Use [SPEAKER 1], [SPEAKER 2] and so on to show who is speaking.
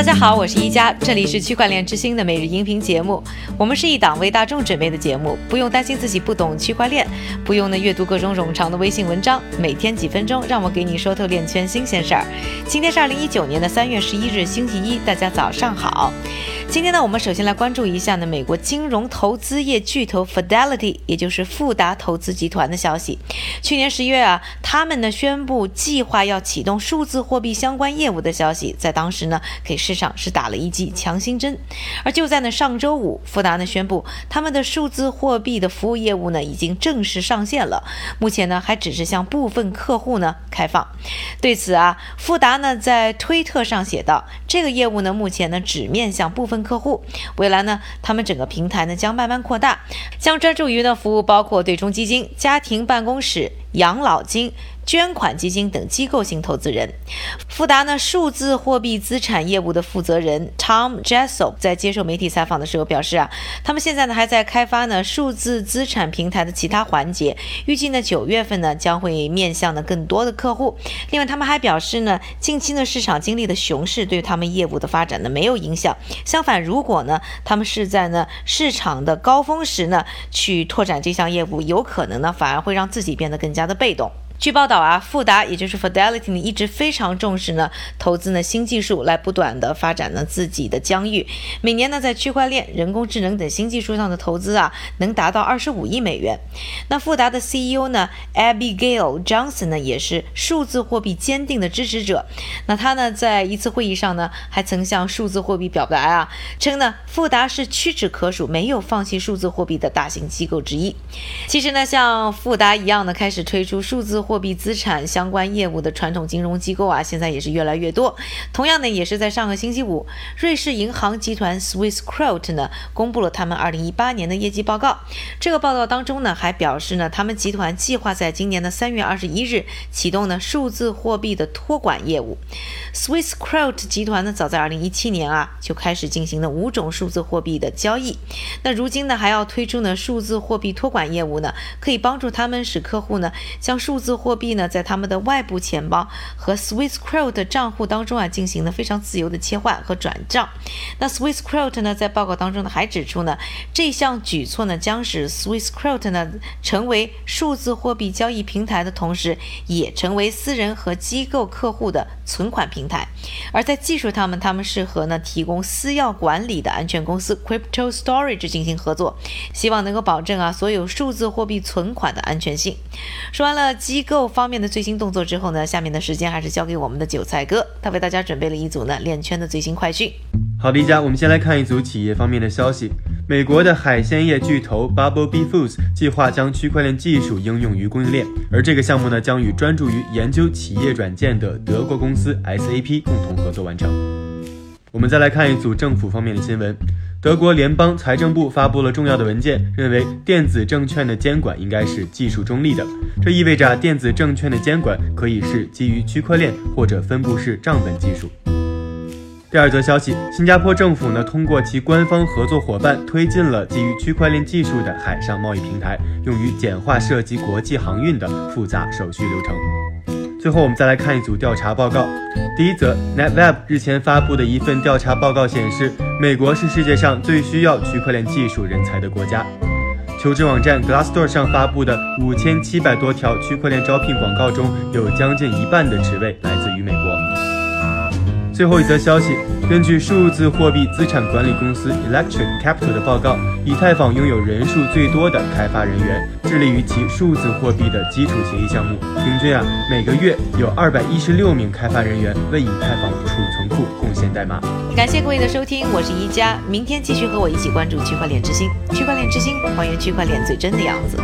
[SPEAKER 1] 大家好，我是一加，这里是区块链之星的每日音频节目。我们是一档为大众准备的节目，不用担心自己不懂区块链，不用呢阅读各种冗长的微信文章，每天几分钟，让我给你说透链圈新鲜事儿。今天是二零一九年的三月十一日，星期一，大家早上好。今天呢，我们首先来关注一下呢美国金融投资业巨头 Fidelity，也就是富达投资集团的消息。去年十一月啊，他们呢宣布计划要启动数字货币相关业务的消息，在当时呢给市场是打了一剂强心针。而就在呢上周五，富达呢宣布他们的数字货币的服务业务呢已经正式上线了，目前呢还只是向部分客户呢开放。对此啊，富达呢在推特上写道：“这个业务呢目前呢只面向部分。”客户未来呢，他们整个平台呢将慢慢扩大，将专注于呢服务包括对冲基金、家庭办公室、养老金。捐款基金等机构性投资人，富达呢数字货币资产业务的负责人 Tom Jessop 在接受媒体采访的时候表示啊，他们现在呢还在开发呢数字资产平台的其他环节，预计呢九月份呢将会面向呢更多的客户。另外，他们还表示呢，近期呢市场经历的熊市对他们们业务的发展呢没有影响，相反，如果呢他们是在呢市场的高峰时呢去拓展这项业务，有可能呢反而会让自己变得更加的被动。据报道啊，富达也就是 Fidelity 呢，一直非常重视呢投资呢新技术，来不断的发展呢自己的疆域。每年呢在区块链、人工智能等新技术上的投资啊，能达到二十五亿美元。那富达的 CEO 呢，Abigail Johnson 呢，也是数字货币坚定的支持者。那他呢在一次会议上呢，还曾向数字货币表白啊，称呢富达是屈指可数没有放弃数字货币的大型机构之一。其实呢，像富达一样呢，开始推出数字。货币资产相关业务的传统金融机构啊，现在也是越来越多。同样呢，也是在上个星期五，瑞士银行集团 Swissquote 呢公布了他们2018年的业绩报告。这个报告当中呢，还表示呢，他们集团计划在今年的3月21日启动呢数字货币的托管业务。Swissquote 集团呢，早在2017年啊就开始进行了五种数字货币的交易。那如今呢，还要推出呢数字货币托管业务呢，可以帮助他们使客户呢将数字货币呢，在他们的外部钱包和 Swissquote 账户当中啊，进行了非常自由的切换和转账。那 Swissquote 呢，在报告当中呢，还指出呢，这项举措呢，将使 Swissquote 呢，成为数字货币交易平台的同时，也成为私人和机构客户的存款平台。而在技术上面，他们是和呢，提供私钥管理的安全公司 Crypto Storage 进行合作，希望能够保证啊，所有数字货币存款的安全性。说完了机。Go 方面的最新动作之后呢，下面的时间还是交给我们的韭菜哥，他为大家准备了一组呢链圈的最新快讯。
[SPEAKER 2] 好的，一家，我们先来看一组企业方面的消息。美国的海鲜业巨头 Bubble Bee Foods 计划将区块链技术应用于供应链，而这个项目呢，将与专注于研究企业软件的德国公司 SAP 共同合作完成。我们再来看一组政府方面的新闻。德国联邦财政部发布了重要的文件，认为电子证券的监管应该是技术中立的。这意味着电子证券的监管可以是基于区块链或者分布式账本技术。第二则消息，新加坡政府呢通过其官方合作伙伴推进了基于区块链技术的海上贸易平台，用于简化涉及国际航运的复杂手续流程。最后，我们再来看一组调查报告。第一则，NetWeb 日前发布的一份调查报告显示，美国是世界上最需要区块链技术人才的国家。求职网站 Glassdoor 上发布的五千七百多条区块链招聘广告中，有将近一半的职位来自于美国。最后一则消息，根据数字货币资产管理公司 Electric Capital 的报告，以太坊拥有人数最多的开发人员，致力于其数字货币的基础协议项目。平均啊，每个月有二百一十六名开发人员为以太坊储存库贡献代码。
[SPEAKER 1] 感谢各位的收听，我是一加，明天继续和我一起关注区块链之星。区块链之星，还原区块链最真的样子。